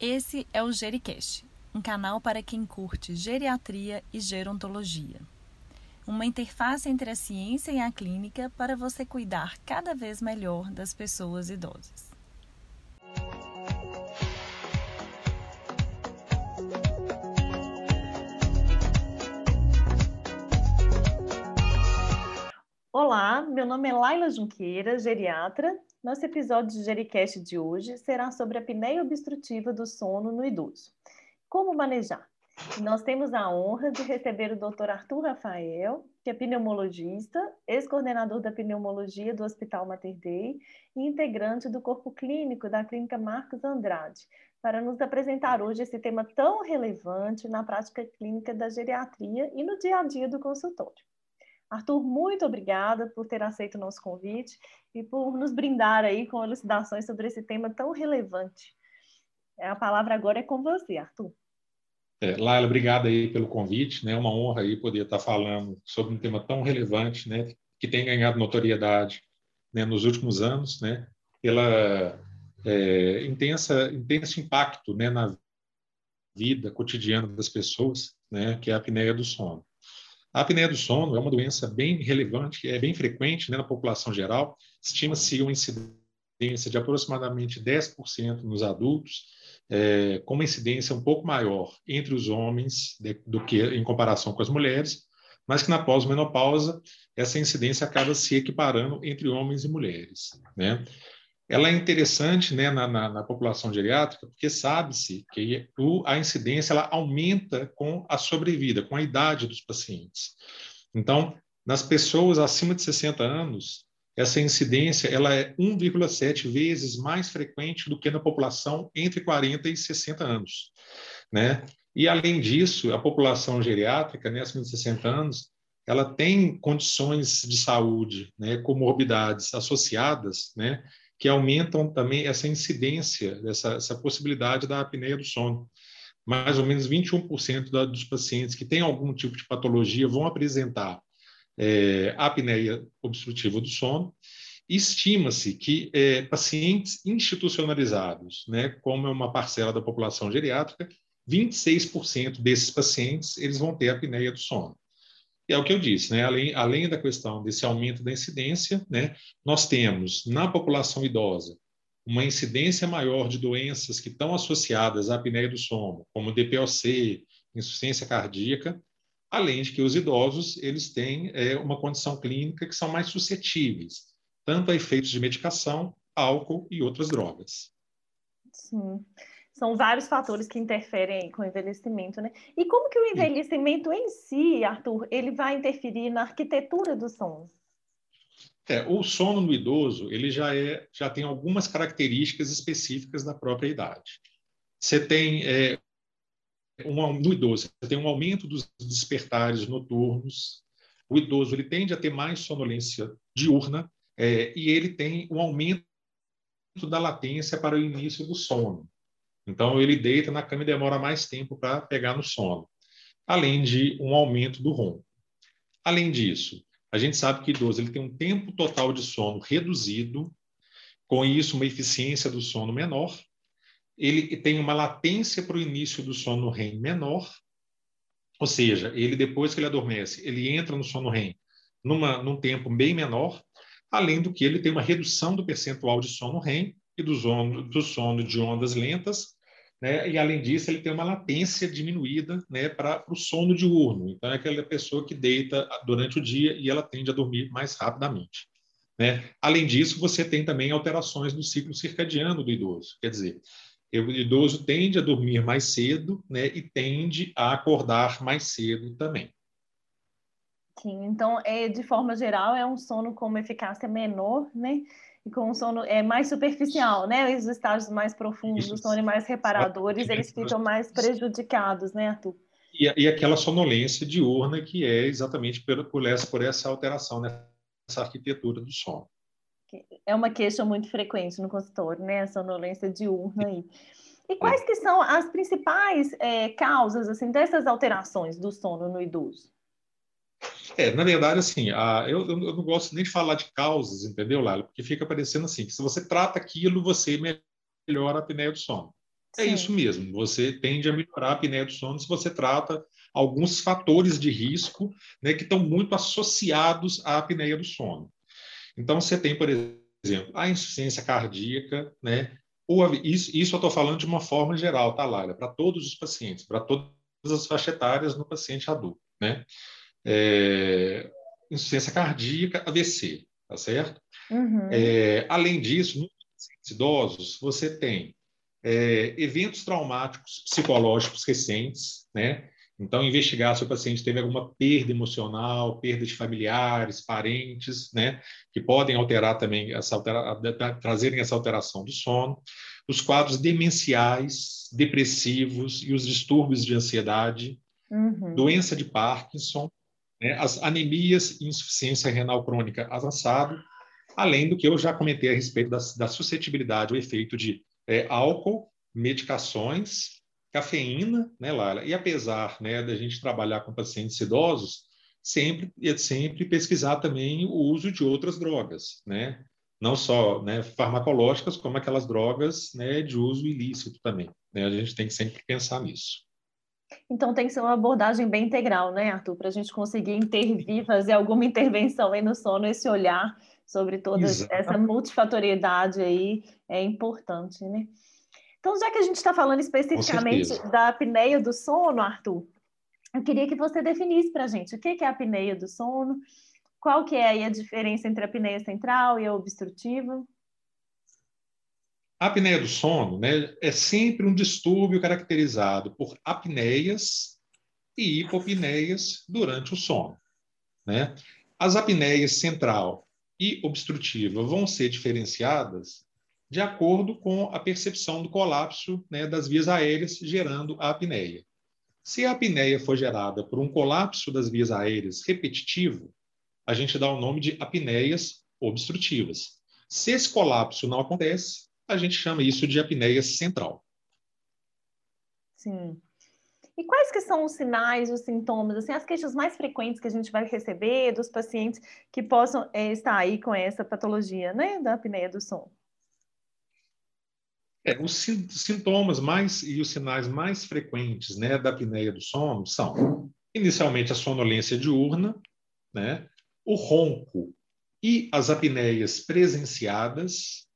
Esse é o Gericast, um canal para quem curte geriatria e gerontologia. Uma interface entre a ciência e a clínica para você cuidar cada vez melhor das pessoas idosas. Olá, meu nome é Laila Junqueira, geriatra. Nosso episódio de Gericast de hoje será sobre a apneia obstrutiva do sono no idoso. Como manejar? nós temos a honra de receber o Dr. Arthur Rafael, que é pneumologista, ex-coordenador da pneumologia do Hospital Mater Dei e integrante do corpo clínico da Clínica Marcos Andrade, para nos apresentar hoje esse tema tão relevante na prática clínica da geriatria e no dia a dia do consultório. Arthur, muito obrigada por ter aceito o nosso convite e por nos brindar aí com elucidações sobre esse tema tão relevante. A palavra agora é com você, Arthur. É, Laila, obrigado aí pelo convite, né? É uma honra aí poder estar falando sobre um tema tão relevante, né? Que tem ganhado notoriedade né? nos últimos anos, né? Pela é, intensa, intenso impacto, né? Na vida cotidiana das pessoas, né? Que é a apneia do sono. A apneia do sono é uma doença bem relevante, é bem frequente né, na população geral. Estima-se uma incidência de aproximadamente 10% nos adultos, é, com uma incidência um pouco maior entre os homens de, do que em comparação com as mulheres, mas que na pós-menopausa essa incidência acaba se equiparando entre homens e mulheres. Né? Ela é interessante né, na, na, na população geriátrica, porque sabe-se que o, a incidência ela aumenta com a sobrevida, com a idade dos pacientes. Então, nas pessoas acima de 60 anos, essa incidência ela é 1,7 vezes mais frequente do que na população entre 40 e 60 anos. Né? E, além disso, a população geriátrica, né, acima de 60 anos, ela tem condições de saúde, né, comorbidades associadas, né, que aumentam também essa incidência, essa, essa possibilidade da apneia do sono. Mais ou menos 21% da, dos pacientes que têm algum tipo de patologia vão apresentar é, apneia obstrutiva do sono. Estima-se que é, pacientes institucionalizados, né, como é uma parcela da população geriátrica, 26% desses pacientes eles vão ter apneia do sono é o que eu disse, né? além, além da questão desse aumento da incidência, né? nós temos na população idosa uma incidência maior de doenças que estão associadas à apneia do sono, como DPOC, insuficiência cardíaca, além de que os idosos eles têm é, uma condição clínica que são mais suscetíveis, tanto a efeitos de medicação, álcool e outras drogas. Sim são vários fatores que interferem com o envelhecimento, né? E como que o envelhecimento em si, Arthur, ele vai interferir na arquitetura do sono? É, o sono no idoso, ele já é, já tem algumas características específicas da própria idade. Você tem é, um, no idoso, você tem um aumento dos despertares noturnos. O idoso ele tende a ter mais sonolência diurna é, e ele tem um aumento da latência para o início do sono. Então, ele deita na cama e demora mais tempo para pegar no sono, além de um aumento do ronco. Além disso, a gente sabe que idoso ele tem um tempo total de sono reduzido, com isso, uma eficiência do sono menor. Ele tem uma latência para o início do sono REM menor, ou seja, ele depois que ele adormece, ele entra no sono REM numa, num tempo bem menor, além do que ele tem uma redução do percentual de sono REM e do sono, do sono de ondas lentas, né? E além disso, ele tem uma latência diminuída, né, para o sono diurno. Então é aquela pessoa que deita durante o dia e ela tende a dormir mais rapidamente. Né? Além disso, você tem também alterações no ciclo circadiano do idoso. Quer dizer, o idoso tende a dormir mais cedo, né, e tende a acordar mais cedo também. Sim, então, é, de forma geral, é um sono com uma eficácia menor, né? Com um sono é, mais superficial, né? Os estágios mais profundos Isso. do sono e mais reparadores, eles ficam mais prejudicados, né, Arthur? E, e aquela sonolência diurna que é exatamente por, por, essa, por essa alteração nessa arquitetura do sono. É uma queixa muito frequente no consultório, né? A sonolência diurna aí. E quais que são as principais é, causas assim dessas alterações do sono no idoso? É, na verdade, assim, a, eu, eu, não gosto nem de falar de causas, entendeu, Lala? Porque fica parecendo assim, que se você trata aquilo, você melhora a apneia do sono. É Sim. isso mesmo. Você tende a melhorar a apneia do sono se você trata alguns fatores de risco né, que estão muito associados à apneia do sono. Então, você tem, por exemplo, a insuficiência cardíaca, né? Ou isso, isso eu estou falando de uma forma geral, tá, Laila? Para todos os pacientes, para todas as faixas etárias no paciente adulto, né? É, insuficiência cardíaca, AVC, tá certo? Uhum. É, além disso, nos idosos, você tem é, eventos traumáticos psicológicos recentes, né? Então, investigar se o paciente teve alguma perda emocional, perda de familiares, parentes, né, que podem alterar também, essa altera trazerem essa alteração do sono. Os quadros demenciais, depressivos e os distúrbios de ansiedade, uhum. doença de Parkinson, né, as anemias e insuficiência renal crônica avançada, além do que eu já comentei a respeito da, da suscetibilidade, o efeito de é, álcool, medicações cafeína, né, Lara? E apesar né, da gente trabalhar com pacientes idosos, sempre e sempre pesquisar também o uso de outras drogas, né? Não só né, farmacológicas, como aquelas drogas né, de uso ilícito também. Né? A gente tem que sempre pensar nisso. Então tem que ser uma abordagem bem integral, né, Arthur, para a gente conseguir intervir, fazer alguma intervenção aí no sono, esse olhar sobre toda Exato. essa multifatoriedade aí é importante, né? Então, já que a gente está falando especificamente da apneia do sono, Arthur, eu queria que você definisse para a gente o que é a apneia do sono, qual que é a diferença entre a apneia central e a obstrutiva. A apneia do sono né, é sempre um distúrbio caracterizado por apneias e hipopneias durante o sono. Né? As apneias central e obstrutiva vão ser diferenciadas de acordo com a percepção do colapso né, das vias aéreas, gerando a apneia. Se a apneia for gerada por um colapso das vias aéreas repetitivo, a gente dá o nome de apneias obstrutivas. Se esse colapso não acontece, a gente chama isso de apneia central. Sim. E quais que são os sinais, os sintomas, assim, as queixas mais frequentes que a gente vai receber dos pacientes que possam é, estar aí com essa patologia, né, da apneia do sono? É, os sintomas mais e os sinais mais frequentes né, da apneia do sono são, inicialmente, a sonolência diurna, né, o ronco e as apneias presenciadas,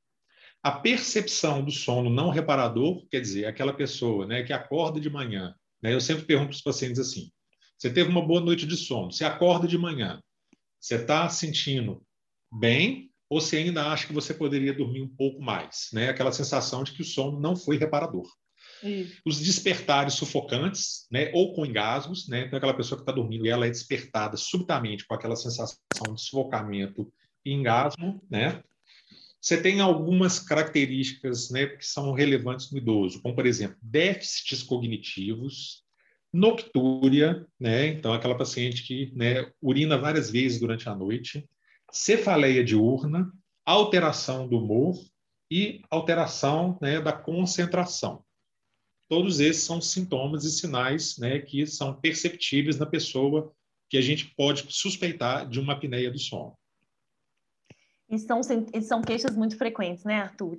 a percepção do sono não reparador, quer dizer, aquela pessoa né, que acorda de manhã. Né, eu sempre pergunto para os pacientes assim: você teve uma boa noite de sono, você acorda de manhã, você está sentindo bem ou se ainda acha que você poderia dormir um pouco mais, né? Aquela sensação de que o sono não foi reparador. Isso. Os despertares sufocantes, né? Ou com engasgos, né? Então, aquela pessoa que está dormindo e ela é despertada subitamente com aquela sensação de sufocamento e engasgo, né? Você tem algumas características, né? Que são relevantes no idoso, como por exemplo déficits cognitivos, noctúria, né? Então, aquela paciente que né, urina várias vezes durante a noite cefaleia diurna, alteração do humor e alteração né, da concentração. Todos esses são sintomas e sinais né, que são perceptíveis na pessoa que a gente pode suspeitar de uma apneia do sono. E são, e são queixas muito frequentes, né, Arthur?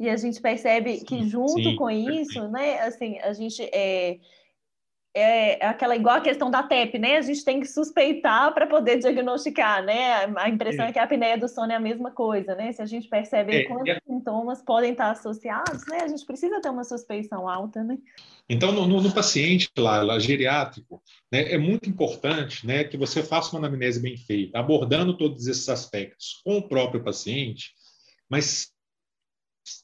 E a gente percebe que junto sim, com isso, né, assim, a gente é, é aquela igual a questão da TEP, né? A gente tem que suspeitar para poder diagnosticar, né? A impressão é. é. que a apneia do sono é a mesma coisa, né? Se a gente percebe é, quantos é... sintomas podem estar associados, né? A gente precisa ter uma suspeição alta, né? Então, no, no paciente lá, lá, geriátrico, né, é muito importante né, que você faça uma anamnese bem feita, abordando todos esses aspectos com o próprio paciente, mas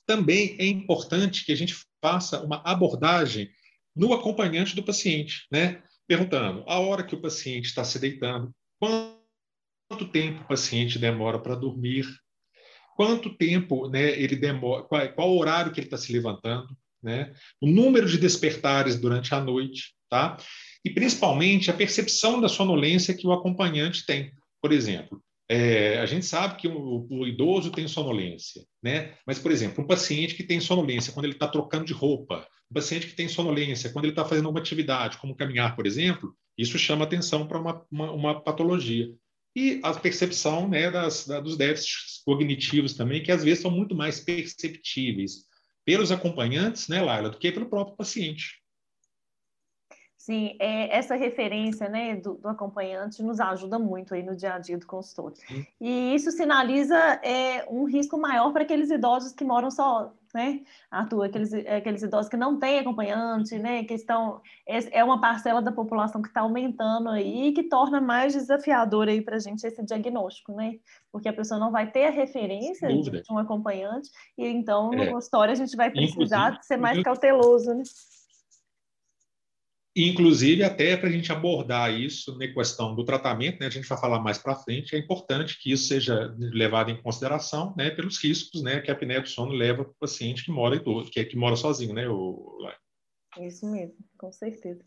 também é importante que a gente faça uma abordagem no acompanhante do paciente, né? Perguntando a hora que o paciente está se deitando, quanto tempo o paciente demora para dormir, quanto tempo né, ele demora, qual, qual o horário que ele está se levantando, né? o número de despertares durante a noite, tá? E principalmente a percepção da sonolência que o acompanhante tem. Por exemplo, é, a gente sabe que o, o, idoso tem sonolência, né? Mas, por exemplo, um paciente que tem sonolência quando ele está trocando de roupa, um paciente que tem sonolência quando ele está fazendo uma atividade, como caminhar, por exemplo, isso chama atenção para uma, uma, uma, patologia. E a percepção né, das, da, dos déficits cognitivos também, que às vezes são muito mais perceptíveis pelos acompanhantes, né, Laila, do que pelo próprio paciente. Sim, é, essa referência né, do, do, acompanhante nos ajuda muito aí no dia a dia do consultório. Sim. E isso sinaliza é, um risco maior para aqueles idosos que moram só, né, Arthur? Aqueles, aqueles idosos que não têm acompanhante, né, que estão... É, é uma parcela da população que está aumentando aí e que torna mais desafiador aí para a gente esse diagnóstico, né? Porque a pessoa não vai ter a referência de, de, um acompanhante e então no é. consultório a gente vai precisar Inclusive, ser mais cauteloso, né? Inclusive, até para a gente abordar isso na questão do tratamento, né, a gente vai falar mais para frente, é importante que isso seja levado em consideração né, pelos riscos né, que a apneia do sono leva para o paciente que mora idoso, que, é, que mora sozinho, né, o... Isso mesmo, com certeza.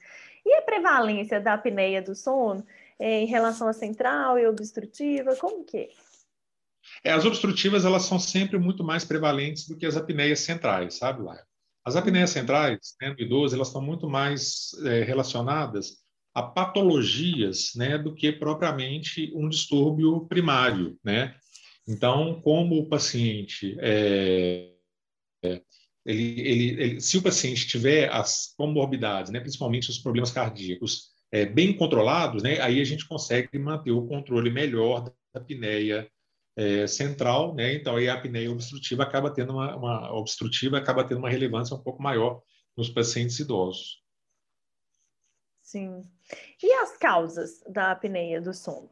E a prevalência da apneia do sono é, em relação à central e obstrutiva, como que é? é? As obstrutivas, elas são sempre muito mais prevalentes do que as apneias centrais, sabe, Laia? As apneias centrais, né, no idoso, elas estão muito mais é, relacionadas a patologias, né, do que propriamente um distúrbio primário, né? Então, como o paciente é, é, ele, ele, ele, se o paciente tiver as comorbidades, né, principalmente os problemas cardíacos, é, bem controlados, né, aí a gente consegue manter o controle melhor da apneia é, central, né? Então aí a apneia obstrutiva acaba tendo uma, uma, obstrutiva acaba tendo uma relevância um pouco maior nos pacientes idosos. Sim. E as causas da apneia do sono?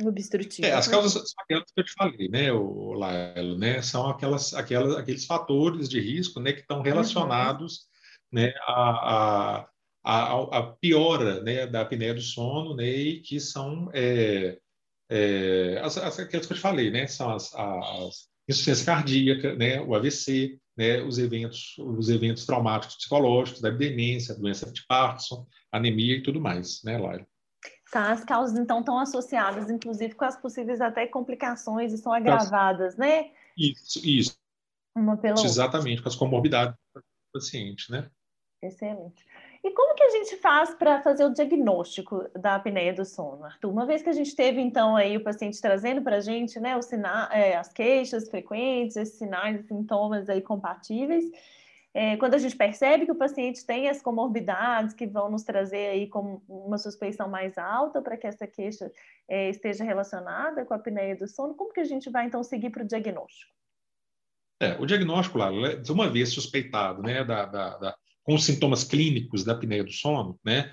Obstrutiva. É, as causas são aquelas que eu te falei, né, o Laelo, né? São aquelas, aquelas, aqueles fatores de risco, né, que estão relacionados, uhum. né, a, a, a, a, piora, né, da apneia do sono, né, e que são é, é, as, as, aquelas que eu te falei, né? São as, as insuficiência cardíaca, né? O AVC, né? Os eventos, os eventos traumáticos psicológicos, da demência, doença de Parkinson, anemia e tudo mais, né, Laila? Tá, as causas então estão associadas, inclusive, com as possíveis até complicações e são agravadas, né? Isso, isso. Uma pela Exatamente, com as comorbidades do paciente, né? Excelente. E como que a gente faz para fazer o diagnóstico da apneia do sono, Arthur? Uma vez que a gente teve, então, aí o paciente trazendo para a gente, né, os é, as queixas frequentes, esses sinais sintomas aí compatíveis, é, quando a gente percebe que o paciente tem as comorbidades que vão nos trazer aí como uma suspeição mais alta para que essa queixa é, esteja relacionada com a apneia do sono, como que a gente vai, então, seguir para o diagnóstico? É, o diagnóstico, lá, de uma vez suspeitado né, da, da, da com sintomas clínicos da apneia do sono, né?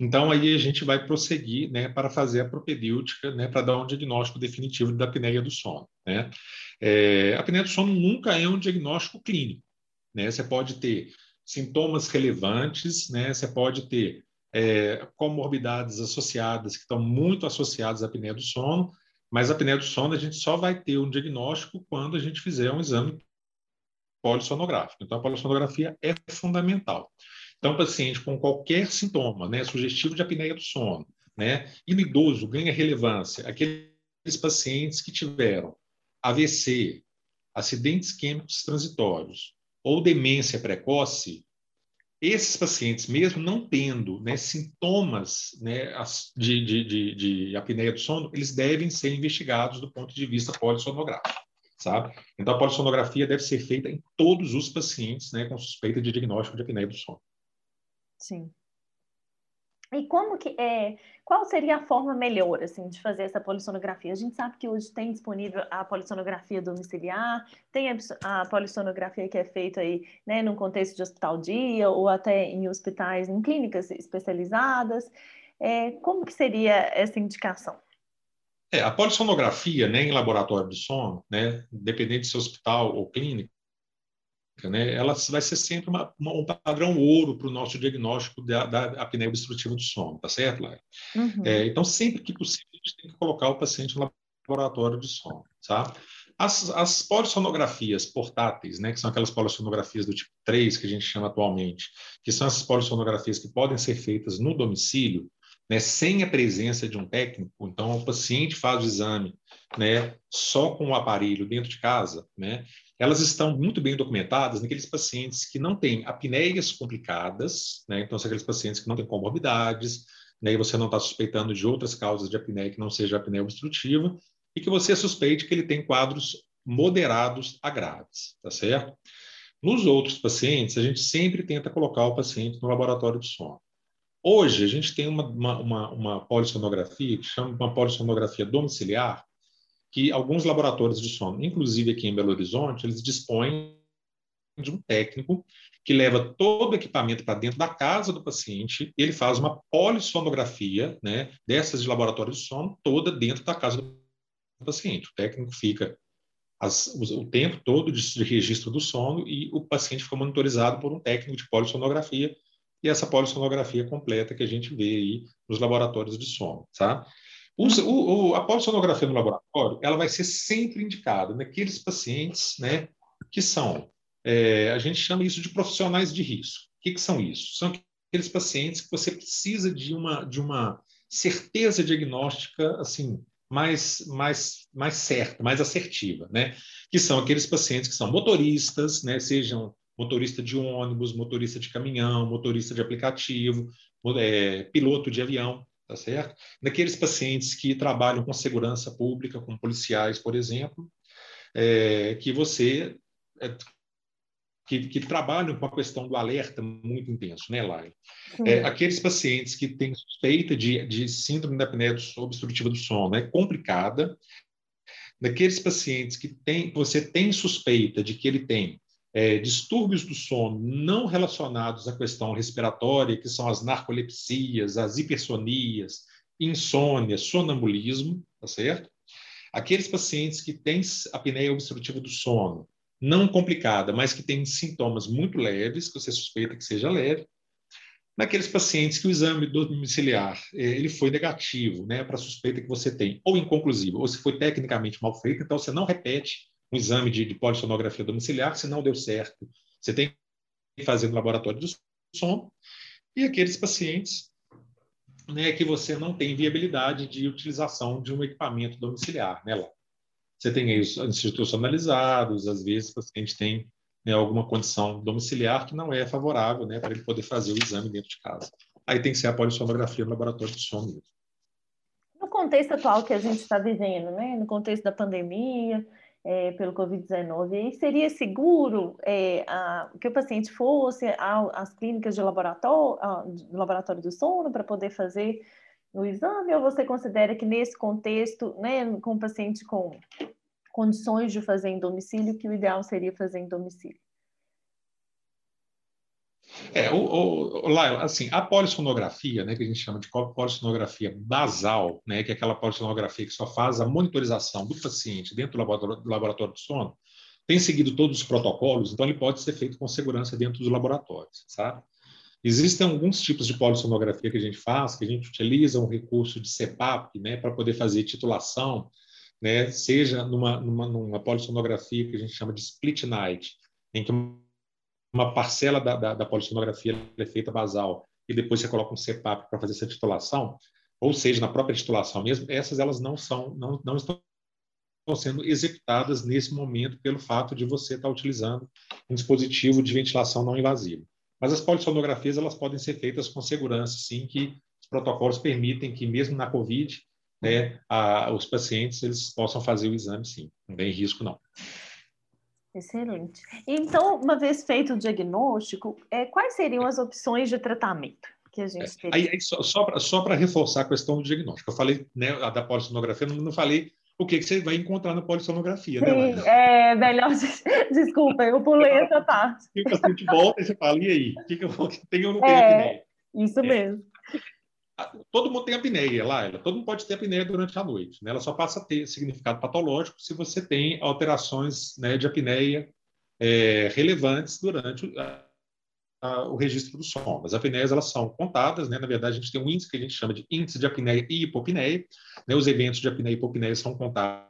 Então aí a gente vai prosseguir, né, para fazer a propedêutica, né, para dar um diagnóstico definitivo da apneia do sono, né? É, a apneia do sono nunca é um diagnóstico clínico, né? Você pode ter sintomas relevantes, né? Você pode ter é, comorbidades associadas que estão muito associadas à apneia do sono, mas a apneia do sono a gente só vai ter um diagnóstico quando a gente fizer um exame polissonográfico. Então, a polissonografia é fundamental. Então, paciente com qualquer sintoma, né, sugestivo de apneia do sono, né, e no idoso ganha relevância aqueles pacientes que tiveram AVC, acidentes químicos transitórios ou demência precoce, esses pacientes, mesmo não tendo né, sintomas né, de, de, de, de apneia do sono, eles devem ser investigados do ponto de vista polissonográfico sabe? Então, a polissonografia deve ser feita em todos os pacientes né, com suspeita de diagnóstico de apneia do sono. Sim. E como que é, qual seria a forma melhor assim de fazer essa polissonografia? A gente sabe que hoje tem disponível a polissonografia domiciliar, tem a, a polissonografia que é feita aí, né, num contexto de hospital dia ou até em hospitais, em clínicas especializadas. É, como que seria essa indicação? É, a polissonografia né, em laboratório de sono, né, independente de ser hospital ou clínica, né, ela vai ser sempre uma, uma, um padrão ouro para o nosso diagnóstico da, da apneia obstrutiva do sono, tá certo, Laia? Uhum. É, então, sempre que possível, a gente tem que colocar o paciente no laboratório de sono, tá? As, as polissonografias portáteis, né, que são aquelas polissonografias do tipo 3 que a gente chama atualmente, que são essas polissonografias que podem ser feitas no domicílio, né, sem a presença de um técnico, então o paciente faz o exame né, só com o aparelho dentro de casa, né, elas estão muito bem documentadas naqueles pacientes que não têm apneias complicadas, né, então são aqueles pacientes que não têm comorbidades, né, e você não está suspeitando de outras causas de apneia que não seja apneia obstrutiva, e que você suspeite que ele tem quadros moderados a graves, tá certo? Nos outros pacientes, a gente sempre tenta colocar o paciente no laboratório de sono. Hoje, a gente tem uma, uma, uma, uma polissonografia que chama uma polissonografia domiciliar, que alguns laboratórios de sono, inclusive aqui em Belo Horizonte, eles dispõem de um técnico que leva todo o equipamento para dentro da casa do paciente, ele faz uma polissonografia, né, dessas de laboratório de sono, toda dentro da casa do paciente. O técnico fica as, o tempo todo de, de, registro do sono e o paciente fica monitorizado por um técnico de polissonografia e essa polissonografia completa que a gente vê aí nos laboratórios de sono, tá? O, o, a polissonografia no laboratório, ela vai ser sempre indicada naqueles pacientes, né, que são, é, a gente chama isso de profissionais de risco. O que, que são isso? São aqueles pacientes que você precisa de uma, de uma certeza diagnóstica, assim, mais, mais, mais certa, mais assertiva, né? Que são aqueles pacientes que são motoristas, né? Sejam motorista de ônibus, motorista de caminhão, motorista de aplicativo, é, piloto de avião, tá certo? Naqueles pacientes que trabalham com segurança pública, com policiais, por exemplo, é, que você é, que, que, trabalham com a questão do alerta muito intenso, né, Laila? É, aqueles pacientes que têm suspeita de, de síndrome da apneia obstrutiva do sono é complicada. Naqueles pacientes que tem, você tem suspeita de que ele tem é, distúrbios do sono não relacionados à questão respiratória, que são as narcolepsias, as hipersonias, insônia, sonambulismo, tá certo? Aqueles pacientes que têm apneia obstrutiva do sono, não complicada, mas que tem sintomas muito leves, que você suspeita que seja leve. Naqueles pacientes que o exame domiciliar eh, ele foi negativo, né, para suspeita que você tem, ou inconclusivo, ou se foi tecnicamente mal feito, então você não repete um exame de, de polissonografia domiciliar, se não deu certo, você tem que fazer no laboratório de som. E aqueles pacientes né, que você não tem viabilidade de utilização de um equipamento domiciliar, né, lá. Você tem aí os institucionalizados, às vezes o paciente tem né, alguma condição domiciliar que não é favorável né, para ele poder fazer o exame dentro de casa. Aí tem que ser a polissonografia no laboratório de sono mesmo. No contexto atual que a gente está vivendo, né, no contexto da pandemia, é, pelo Covid-19, seria seguro é, a, que o paciente fosse às clínicas de laboratório, de laboratório do sono para poder fazer o exame, ou você considera que nesse contexto, né, com o paciente com condições de fazer em domicílio, que o ideal seria fazer em domicílio? É, o, o, o assim, a polissonografia, né, que a gente chama de polissonografia basal, né, que é aquela polissonografia que só faz a monitorização do paciente dentro do laboratório, de sono, tem seguido todos os protocolos, então ele pode ser feito com segurança dentro dos laboratórios, sabe? Existem alguns tipos de polissonografia que a gente faz, que a gente utiliza um recurso de CPAP, né, para poder fazer titulação, né, seja numa, numa, numa polissonografia que a gente chama de split night, em que uma parcela da, da, da polissonografia é feita basal e depois você coloca um CPAP para fazer essa titulação, ou seja, na própria titulação mesmo, essas elas não são, não, não estão sendo executadas nesse momento pelo fato de você estar utilizando um dispositivo de ventilação não invasivo. Mas as polissonografias elas podem ser feitas com segurança, sim, que os protocolos permitem que mesmo na COVID, né, a, os pacientes eles possam fazer o exame, sim, não tem risco não. Excelente. Então, uma vez feito o diagnóstico, é, quais seriam as opções de tratamento que a gente teria? Aí, aí só, só para reforçar a questão do diagnóstico, eu falei né, da polissonografia, não, não falei o que, que você vai encontrar na polissonografia, né, Sim, né, é melhor. Desculpa, eu pulei essa parte. E a gente volta e você fala, e aí? O que, que eu tenho ou não tenho é? Isso é. mesmo. Todo mundo tem apneia, Laila. Todo mundo pode ter apneia durante a noite. Né? Ela só passa a ter significado patológico se você tem alterações né, de apneia é, relevantes durante a, a, o registro do som. As apneias elas são contadas, né? na verdade, a gente tem um índice que a gente chama de índice de apneia e hipopneia. Né? Os eventos de apneia e hipopneia são contados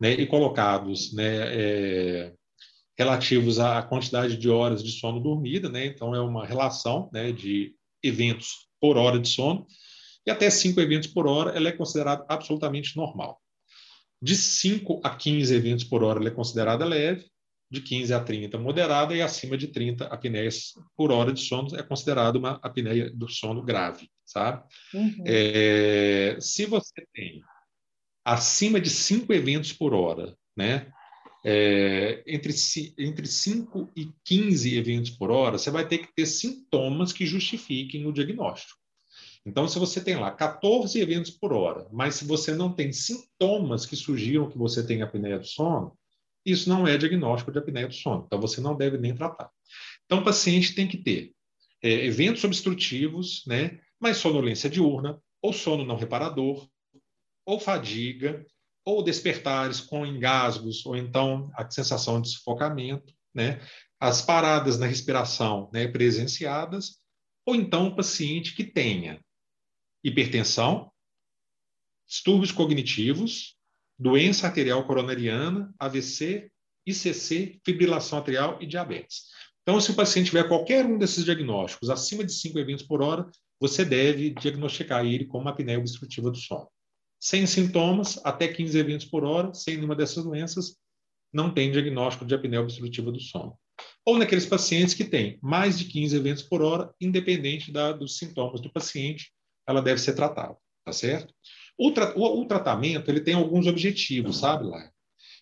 né? e colocados né? É, relativos à quantidade de horas de sono dormida. Né? Então, é uma relação né? de eventos por hora de sono, e até cinco eventos por hora ela é considerada absolutamente normal. De 5 a 15 eventos por hora ela é considerada leve, de 15 a 30 moderada e acima de 30 apneias por hora de sono é considerada uma apneia do sono grave, sabe? Uhum. É, se você tem acima de 5 eventos por hora, né? É, entre, entre 5 e 15 eventos por hora, você vai ter que ter sintomas que justifiquem o diagnóstico. Então, se você tem lá 14 eventos por hora, mas se você não tem sintomas que sugiram que você tem apneia do sono, isso não é diagnóstico de apneia do sono. Então, você não deve nem tratar. Então, o paciente tem que ter é, eventos obstrutivos, né, mas sonolência diurna, ou sono não reparador, ou fadiga, ou despertares com engasgos, ou então a sensação de sufocamento, né, as paradas na respiração né, presenciadas, ou então o paciente que tenha hipertensão, distúrbios cognitivos, doença arterial coronariana, AVC, ICC, fibrilação atrial e diabetes. Então, se o paciente tiver qualquer um desses diagnósticos acima de 5 eventos por hora, você deve diagnosticar ele com uma apneia obstrutiva do sono. Sem sintomas, até 15 eventos por hora, sem nenhuma dessas doenças, não tem diagnóstico de apneia obstrutiva do sono. Ou naqueles pacientes que têm mais de 15 eventos por hora, independente da, dos sintomas do paciente, ela deve ser tratada, tá certo? O, tra o, o tratamento ele tem alguns objetivos, sabe, lá.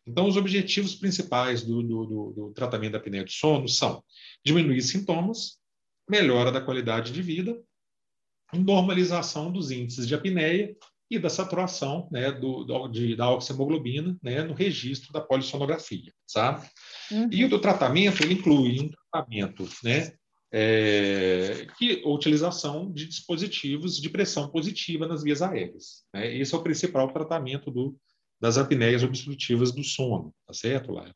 Então, os objetivos principais do, do, do, do tratamento da apneia do sono são diminuir sintomas, melhora da qualidade de vida, normalização dos índices de apneia e da saturação né, do, do, de, da oxihemoglobina né, no registro da polissonografia, sabe? Uhum. E o tratamento, ele inclui um tratamento né, é, que a utilização de dispositivos de pressão positiva nas vias aéreas. Né? Esse é o principal tratamento do, das apneias obstrutivas do sono, tá certo, Lara?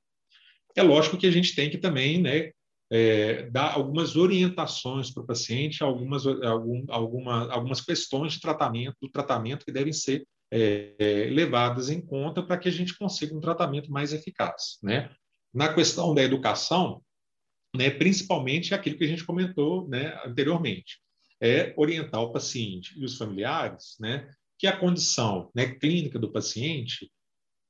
É lógico que a gente tem que também, né, é, dar algumas orientações para o paciente, algumas, algum, alguma, algumas questões de tratamento, do tratamento que devem ser é, é, levadas em conta para que a gente consiga um tratamento mais eficaz, né? Na questão da educação, né, principalmente aquilo que a gente comentou né, anteriormente, é orientar o paciente e os familiares né, que a condição né, clínica do paciente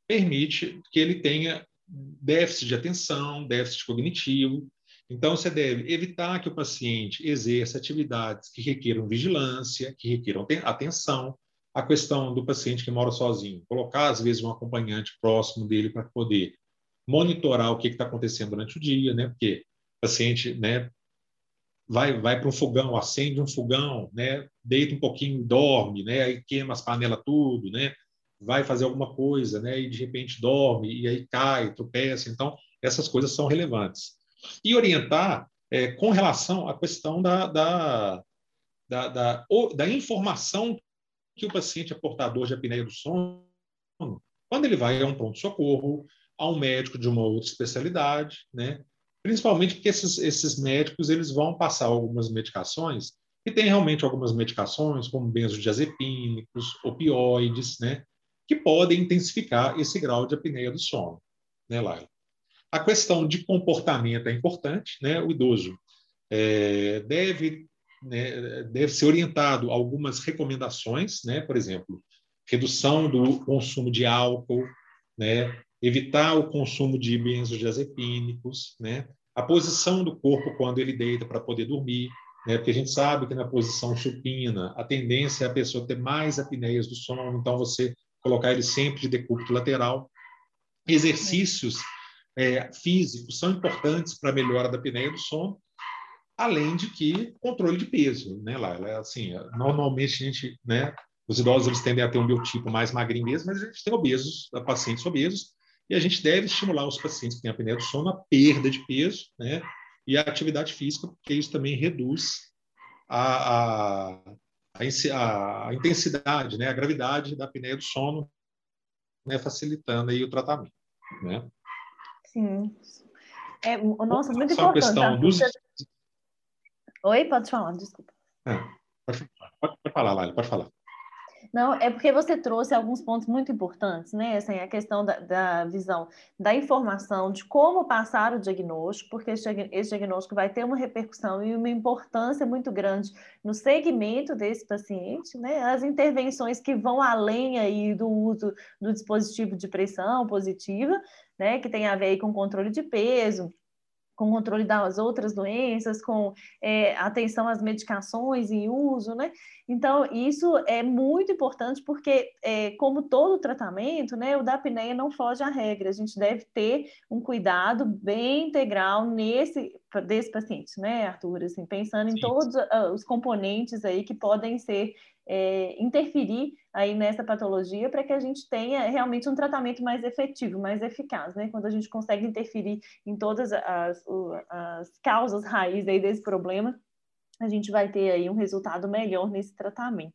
permite que ele tenha déficit de atenção, déficit cognitivo. Então, você deve evitar que o paciente exerça atividades que requeram vigilância, que requeram atenção. A questão do paciente que mora sozinho, colocar, às vezes, um acompanhante próximo dele para poder monitorar o que está acontecendo durante o dia, né? Porque o paciente, né, vai, vai para um fogão, acende um fogão, né, deita um pouquinho dorme, né, aí queima as panelas tudo, né, vai fazer alguma coisa, né, e de repente dorme, e aí cai, tropeça. Então, essas coisas são relevantes. E orientar é, com relação à questão da, da, da, da, da informação que o paciente é portador de apneia do sono, quando ele vai a um pronto-socorro, a um médico de uma outra especialidade, né? principalmente porque esses, esses médicos eles vão passar algumas medicações, e tem realmente algumas medicações, como benzodiazepínicos, opioides, né? que podem intensificar esse grau de apneia do sono, né, Laila? A questão de comportamento é importante, né? O idoso é, deve, né, deve ser orientado a algumas recomendações, né? Por exemplo, redução do consumo de álcool, né? Evitar o consumo de benzodiazepínicos, né? A posição do corpo quando ele deita para poder dormir, né? Porque a gente sabe que na posição supina a tendência é a pessoa ter mais apneias do sono, então você colocar ele sempre de decúbito lateral. Exercícios é, físicos são importantes para a melhora da apneia do sono, além de que controle de peso, né, Laila? Assim, normalmente a gente, né, os idosos eles tendem a ter um biotipo mais magrinho mesmo, mas a gente tem obesos, pacientes obesos, e a gente deve estimular os pacientes que têm apneia do sono a perda de peso, né, e a atividade física, porque isso também reduz a, a, a, a intensidade, né, a gravidade da apneia do sono, né, facilitando aí o tratamento, né? Sim. É, nossa, muito Só importante. Questão dos... Oi, pode falar, desculpa. É, pode, pode, pode falar, Lali, pode falar. Não, é porque você trouxe alguns pontos muito importantes, né? Assim, a questão da, da visão da informação, de como passar o diagnóstico, porque esse, esse, diagnóstico vai ter uma repercussão e uma importância muito grande no segmento desse paciente, né? As intervenções que vão além aí do uso do dispositivo de pressão positiva, né? Que tem a ver com controle de peso, com controle das outras doenças, com é, atenção às medicações em uso, né? Então, isso é muito importante porque, é, como todo tratamento, né, o da apneia não foge à regra. A gente deve ter um cuidado bem integral nesse desse paciente, né, Arthur? Assim, pensando Sim. em todos uh, os componentes aí que podem ser é, interferir aí nessa patologia para que a gente tenha realmente um tratamento mais efetivo, mais eficaz, né? Quando a gente consegue interferir em todas as, as causas raiz aí desse problema, a gente vai ter aí um resultado melhor nesse tratamento.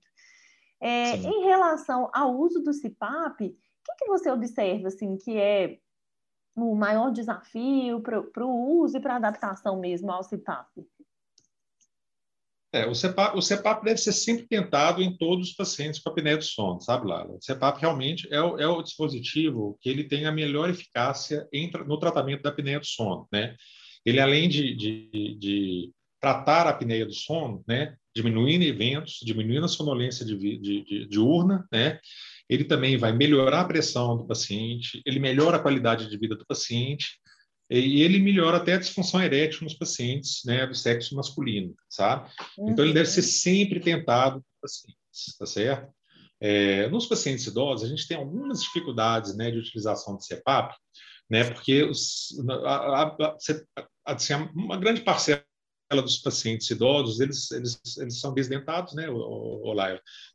É, em relação ao uso do CPAP, o que, que você observa assim que é o maior desafio para o uso e para a adaptação mesmo ao CPAP? É, o CEPAP, o CEPAP deve ser sempre tentado em todos os pacientes com apneia do sono, sabe, Lala? O CEPAP realmente é o, é o dispositivo que ele tem a melhor eficácia em, no tratamento da apneia do sono, né? Ele, além de, de, de tratar a apneia do sono, né, diminuindo eventos, diminuindo a sonolência de, de, diurna, né, ele também vai melhorar a pressão do paciente, ele melhora a qualidade de vida do paciente, e ele melhora até a disfunção erétil nos pacientes né, do sexo masculino, sabe? Uhum. Então, ele deve ser sempre tentado nos pacientes, tá certo? É, nos pacientes idosos, a gente tem algumas dificuldades né, de utilização de CPAP, né, porque os, a, a, a, assim, uma grande parcela dos pacientes idosos, eles, eles, eles são desdentados, né, o, o, o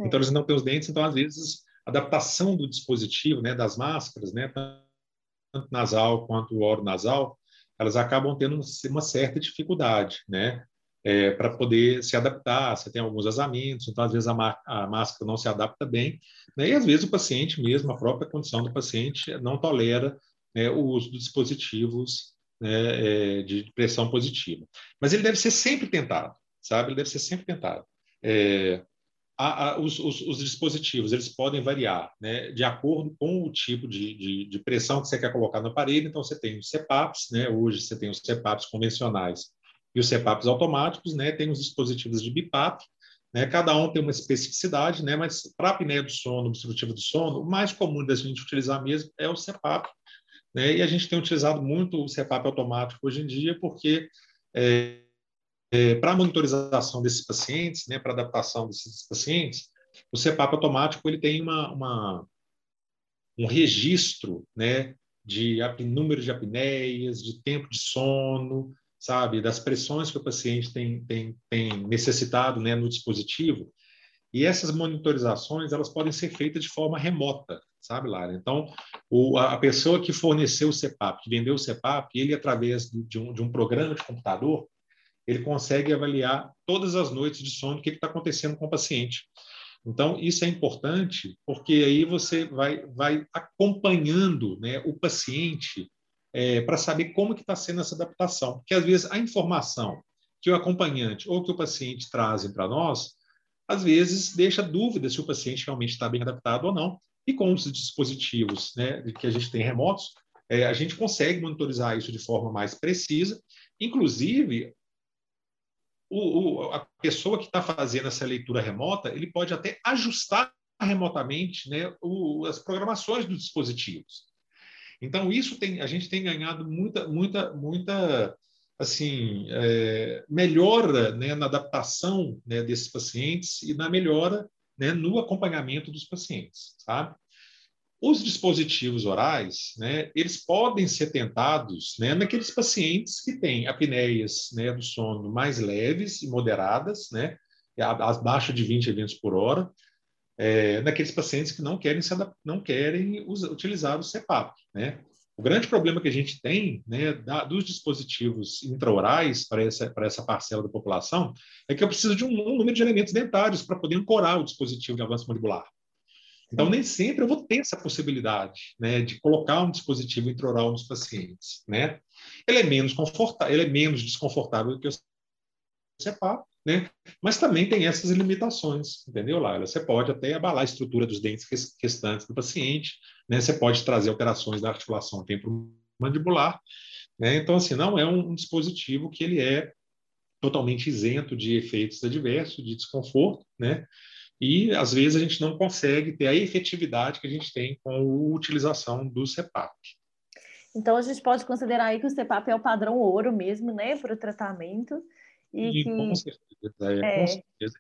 Então, eles não têm os dentes, então, às vezes, a adaptação do dispositivo, né, das máscaras, né, tanto nasal quanto oro nasal, elas acabam tendo uma certa dificuldade, né? É, para poder se adaptar, você tem alguns azamentos, então às vezes a, a, máscara não se adapta bem, né? e às vezes o paciente mesmo, a própria condição do paciente não tolera né, o uso de dispositivos né, é, de pressão positiva. Mas ele deve ser sempre tentado, sabe? Ele deve ser sempre tentado. É, a, a, os, os, os, dispositivos eles podem variar né, de acordo com o tipo de, de, de, pressão que você quer colocar no aparelho. Então, você tem os CPAPs, né, hoje você tem os CPAPs convencionais e os CPAPs automáticos, né, tem os dispositivos de BIPAP, né, cada um tem uma especificidade, né, mas para a apneia do sono, obstrutiva do sono, o mais comum da gente utilizar mesmo é o CPAP. Né, e a gente tem utilizado muito o CPAP automático hoje em dia, porque é, é, para monitorização desses pacientes, né, para adaptação desses pacientes, o CPAP automático ele tem uma, uma um registro né, de número de apneias, de tempo de sono, sabe, das pressões que o paciente tem, tem, tem necessitado né, no dispositivo. E essas monitorizações elas podem ser feitas de forma remota, sabe, Lara? Então, o, a pessoa que forneceu o CPAP, que vendeu o CPAP, ele, através de um, de um programa de computador, ele consegue avaliar todas as noites de sono o que está acontecendo com o paciente. Então, isso é importante, porque aí você vai, vai acompanhando né, o paciente é, para saber como que está sendo essa adaptação. Porque, às vezes, a informação que o acompanhante ou que o paciente trazem para nós, às vezes, deixa dúvida se o paciente realmente está bem adaptado ou não. E com os dispositivos né, que a gente tem remotos, é, a gente consegue monitorizar isso de forma mais precisa. Inclusive, o, o, a pessoa que está fazendo essa leitura remota, ele pode até ajustar remotamente né, o, as programações dos dispositivos. Então, isso tem, a gente tem ganhado muita, muita, muita assim, é, melhora né, na adaptação né, desses pacientes e na melhora né, no acompanhamento dos pacientes, sabe? Os dispositivos orais, né, eles podem ser tentados né, naqueles pacientes que têm apneias né, do sono mais leves e moderadas, né, abaixo de 20 eventos por hora, é, naqueles pacientes que não querem, não querem usar, utilizar o CPAP. Né? O grande problema que a gente tem né, da, dos dispositivos intraorais para essa, essa parcela da população é que eu preciso de um, um número de elementos dentários para poder ancorar o dispositivo de avanço mandibular. Então, nem sempre eu vou ter essa possibilidade né, de colocar um dispositivo intraoral nos pacientes. Né? Ele é menos confortável, ele é menos desconfortável do que o CEPAP, né? mas também tem essas limitações, entendeu, Laila? Você pode até abalar a estrutura dos dentes restantes do paciente, né? você pode trazer alterações da articulação temporomandibular. Né? Então, assim, não é um, um dispositivo que ele é totalmente isento de efeitos adversos, de desconforto, né? E às vezes a gente não consegue ter a efetividade que a gente tem com a utilização do CEPAP. Então a gente pode considerar aí que o CPAP é o padrão ouro mesmo, né, para o tratamento. E, e que, com certeza, é, é, com certeza.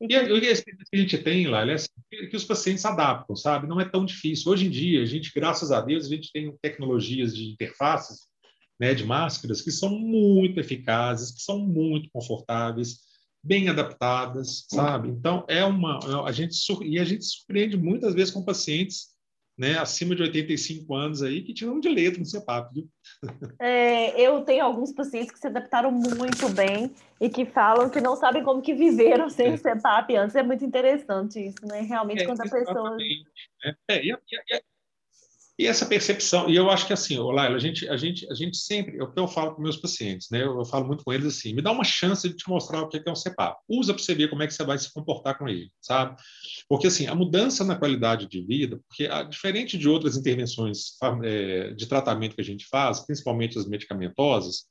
E, que... a experiência que a gente tem lá é assim, que os pacientes adaptam, sabe? Não é tão difícil. Hoje em dia, a gente, graças a Deus, a gente tem tecnologias de interfaces, né, de máscaras, que são muito eficazes, que são muito confortáveis, bem adaptadas, sabe? Então, é uma. É, a gente, e a gente surpreende muitas vezes com pacientes né, acima de 85 anos aí que tinham de letra no CEPAP, viu? É, eu tenho alguns pacientes que se adaptaram muito bem e que falam que não sabem como que viveram sem é. CEPAP antes. É muito interessante isso, né? Realmente, é, quando a pessoa... É, é, e, e, e essa percepção, e eu acho que assim, Laila, a gente, a gente, a gente sempre, é que eu falo com meus pacientes, né? Eu, eu, falo muito com eles assim, me dá uma chance de te mostrar o que é um CEPAP. Usa para você ver como é que você vai se comportar com ele, sabe? Porque assim, a mudança na qualidade de vida, porque a, diferente de outras intervenções é, de tratamento que a gente faz, principalmente as medicamentosas,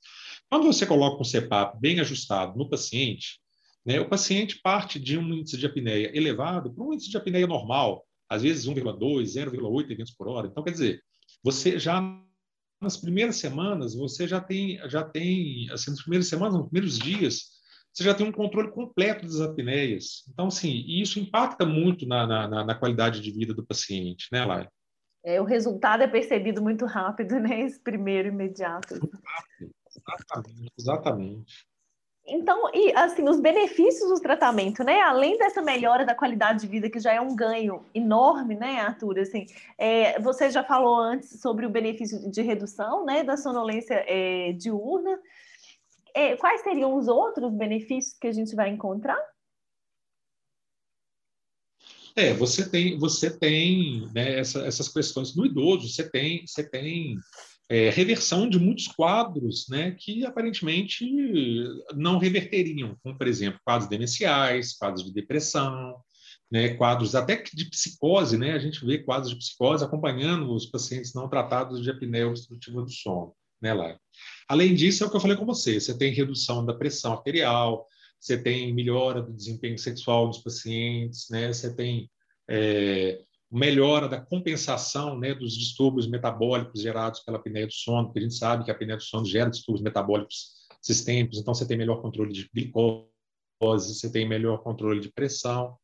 quando você coloca um CEPAP bem ajustado no paciente, né, o paciente parte de um índice de apneia elevado para um índice de apneia normal, às vezes 1,2, 0,8 eventos por hora. Então, quer dizer, você já nas primeiras semanas, você já tem, já tem, assim, nas primeiras semanas, nos primeiros dias, você já tem um controle completo das apneias. Então, assim, isso impacta muito na, na, na qualidade de vida do paciente, né, Lai? É, o resultado é percebido muito rápido, né? Esse primeiro imediato. Exatamente, exatamente. Então, e assim, os benefícios do tratamento, né? Além dessa melhora da qualidade de vida, que já é um ganho enorme, né, Arthur? Assim, é, você já falou antes sobre o benefício de redução, né, da sonolência é, diurna. É, quais seriam os outros benefícios que a gente vai encontrar? É, você tem, você tem né, essa, essas questões no idoso, você tem, você tem é, reversão de muitos quadros né, que aparentemente não reverteriam, como, por exemplo, quadros demenciais, quadros de depressão, né, quadros até de psicose, né, a gente vê quadros de psicose acompanhando os pacientes não tratados de apneia obstrutiva do sono. Né, lá. Além disso, é o que eu falei com você, você tem redução da pressão arterial, você tem melhora do desempenho sexual dos pacientes, né, você tem é, melhora da compensação né, dos distúrbios metabólicos gerados pela apneia do sono, porque a gente sabe que a apneia do sono gera distúrbios metabólicos sistêmicos, então você tem melhor controle de glicose, você tem melhor controle de pressão.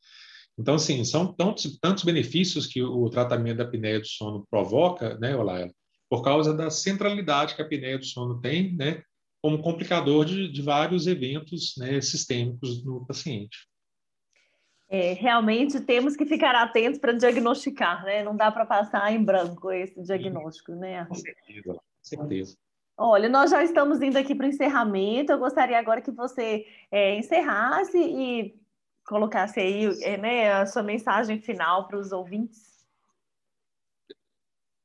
Então, assim, são tantos, tantos benefícios que o tratamento da apneia do sono provoca, né, Olaela, por causa da centralidade que a apneia do sono tem, né, como complicador de, de vários eventos né, sistêmicos no paciente. É, realmente temos que ficar atentos para diagnosticar, né? Não dá para passar em branco esse diagnóstico, né? Com certeza, com certeza. Olha, nós já estamos indo aqui para o encerramento. Eu gostaria agora que você é, encerrasse e colocasse aí é, né, a sua mensagem final para os ouvintes.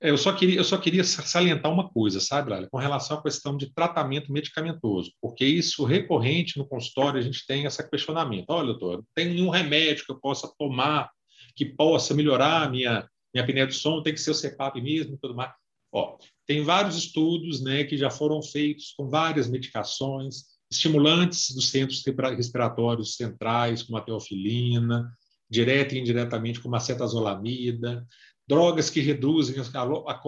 É, eu só queria, eu só queria salientar uma coisa, sabe, Lália, com relação à questão de tratamento medicamentoso, porque isso recorrente no consultório a gente tem esse questionamento. Olha, doutor, não tem nenhum remédio que eu possa tomar que possa melhorar a minha minha apneia do sono, tem que ser o CPAP mesmo, tudo mais. Ó, tem vários estudos, né, que já foram feitos com várias medicações, estimulantes dos centros respiratórios centrais, como a teofilina, direta e indiretamente como a cetazolamida, drogas que reduzem a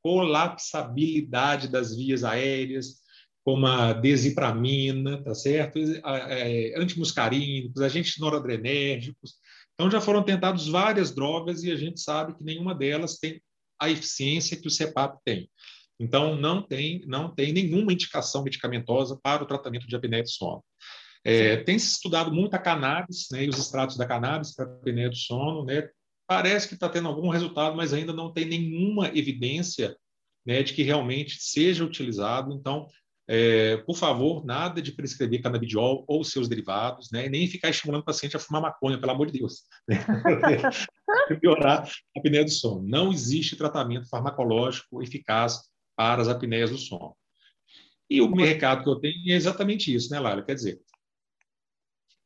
colapsabilidade das vias aéreas, como a desipramina, tá certo? É, antimuscarínicos, agentes noradrenérgicos. Então, já foram tentadas várias drogas e a gente sabe que nenhuma delas tem a eficiência que o CEPAP tem. Então, não tem, não tem nenhuma indicação medicamentosa para o tratamento de apneia do sono. É, tem se estudado muito a cannabis, né, e os extratos da cannabis para apneia do sono, né, parece que está tendo algum resultado, mas ainda não tem nenhuma evidência né, de que realmente seja utilizado. Então, é, por favor, nada de prescrever canabidiol ou seus derivados, né, nem ficar estimulando o paciente a fumar maconha, pelo amor de Deus, né, piorar a apneia do sono. Não existe tratamento farmacológico eficaz para as apneias do sono. E o recado que eu tenho é exatamente isso, né, Lara? Quer dizer,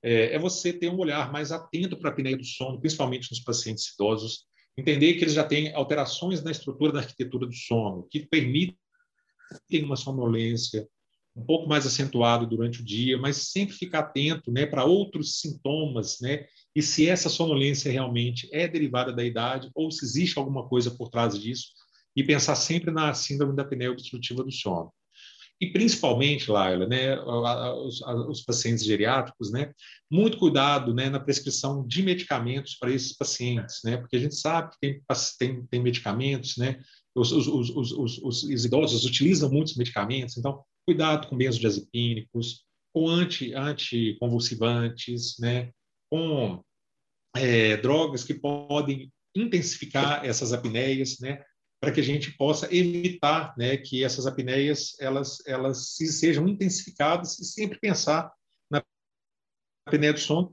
é, é você ter um olhar mais atento para a apneia do sono, principalmente nos pacientes idosos, entender que eles já têm alterações na estrutura da arquitetura do sono, que permitem uma sonolência um pouco mais acentuada durante o dia, mas sempre ficar atento né, para outros sintomas, né, e se essa sonolência realmente é derivada da idade ou se existe alguma coisa por trás disso, e pensar sempre na síndrome da apneia obstrutiva do sono. E principalmente, Laila, né, os, os, pacientes geriátricos, né, muito cuidado né, na prescrição de medicamentos para esses pacientes, né, porque a gente sabe que tem, tem, tem medicamentos, né, os, os, os, os, idosos utilizam muitos medicamentos, então cuidado com benzodiazepínicos, com anti, anticonvulsivantes, né, com é, drogas que podem intensificar essas apneias, né, para que a gente possa evitar né, que essas apneias elas, elas sejam intensificadas e sempre pensar na apneia do sono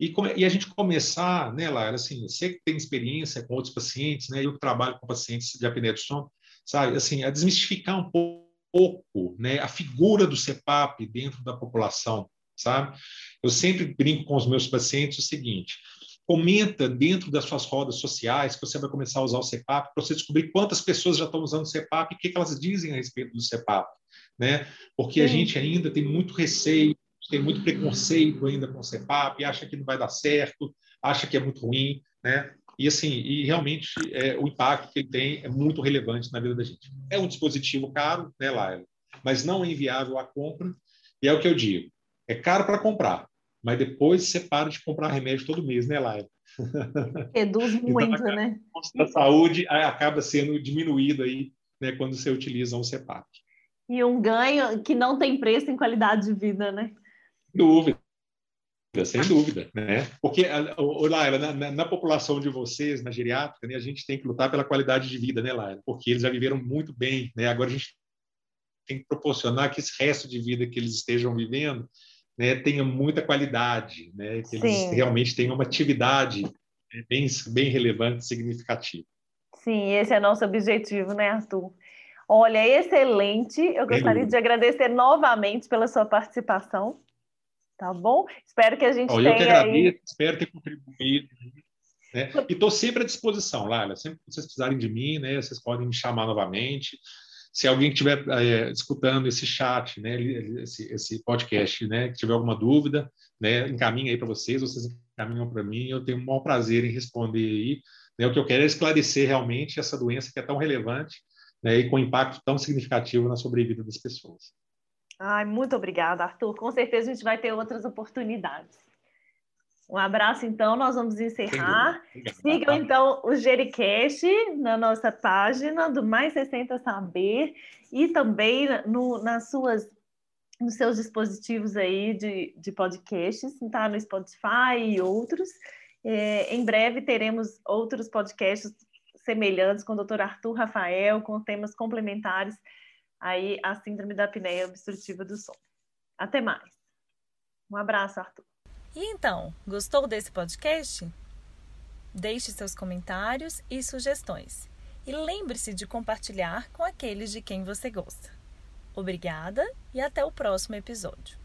e, e a gente começar, né, Lara, assim, você que tem experiência com outros pacientes, né, eu que trabalho com pacientes de apneia do sono, sabe, assim, a desmistificar um pouco, né, a figura do CPAP dentro da população, sabe? Eu sempre brinco com os meus pacientes o seguinte: comenta dentro das suas rodas sociais que você vai começar a usar o CPAP para você descobrir quantas pessoas já estão usando o CPAP e o que, elas dizem a respeito do CPAP, né? Porque Sim. a gente ainda tem muito receio, tem muito preconceito ainda com o CPAP, acha que não vai dar certo, acha que é muito ruim, né? E assim, e realmente é, o impacto que ele tem é muito relevante na vida da gente. É um dispositivo caro, né, Laila? Mas não é inviável a compra. E é o que eu digo: é caro para comprar, mas depois você para de comprar remédio todo mês, né, Laila? Reduz então, muito, então, né? A saúde acaba sendo diminuída aí, né, quando você utiliza um CEPAP. E um ganho que não tem preço em qualidade de vida, né? Sem dúvida, sem dúvida, né? Porque, Laila, na, na, na, população de vocês, na geriátrica, né, a gente tem que lutar pela qualidade de vida, né, Laila? Porque eles já viveram muito bem, né? Agora a gente tem que proporcionar que esse resto de vida que eles estejam vivendo né, tenha muita qualidade, né, que eles Sim. realmente tenham uma atividade né, bem, bem relevante, significativa. Sim, esse é nosso objetivo, né, Arthur? Olha, excelente. Eu gostaria de agradecer novamente pela sua participação. Tá bom? Espero que a gente oh, tenha. Eu que agradeço, aí... espero ter contribuído. Né? E estou sempre à disposição, Lara. Sempre que vocês precisarem de mim, né, vocês podem me chamar novamente se alguém estiver é, escutando esse chat, né, esse, esse, podcast, né, que tiver alguma dúvida, né, encaminha aí para vocês, vocês encaminham para mim, eu tenho um maior prazer em responder aí. Né, o que eu quero é esclarecer realmente essa doença que é tão relevante né, e com impacto tão significativo na sobrevida das pessoas. Ai, muito obrigada, Arthur. Com certeza a gente vai ter outras oportunidades. Um abraço, então, nós vamos encerrar. Sigam, então, o Jericast na nossa página do Mais 60 Saber e também no, nas suas, nos seus dispositivos aí de, de podcasts, tá? No Spotify e outros. É, em breve teremos outros podcasts semelhantes com o Dr. Arthur Rafael, com temas complementares aí à síndrome da apneia obstrutiva do sono. Até mais. Um abraço, Arthur. E então, gostou desse podcast? Deixe seus comentários e sugestões. E lembre-se de compartilhar com aqueles de quem você gosta. Obrigada e até o próximo episódio.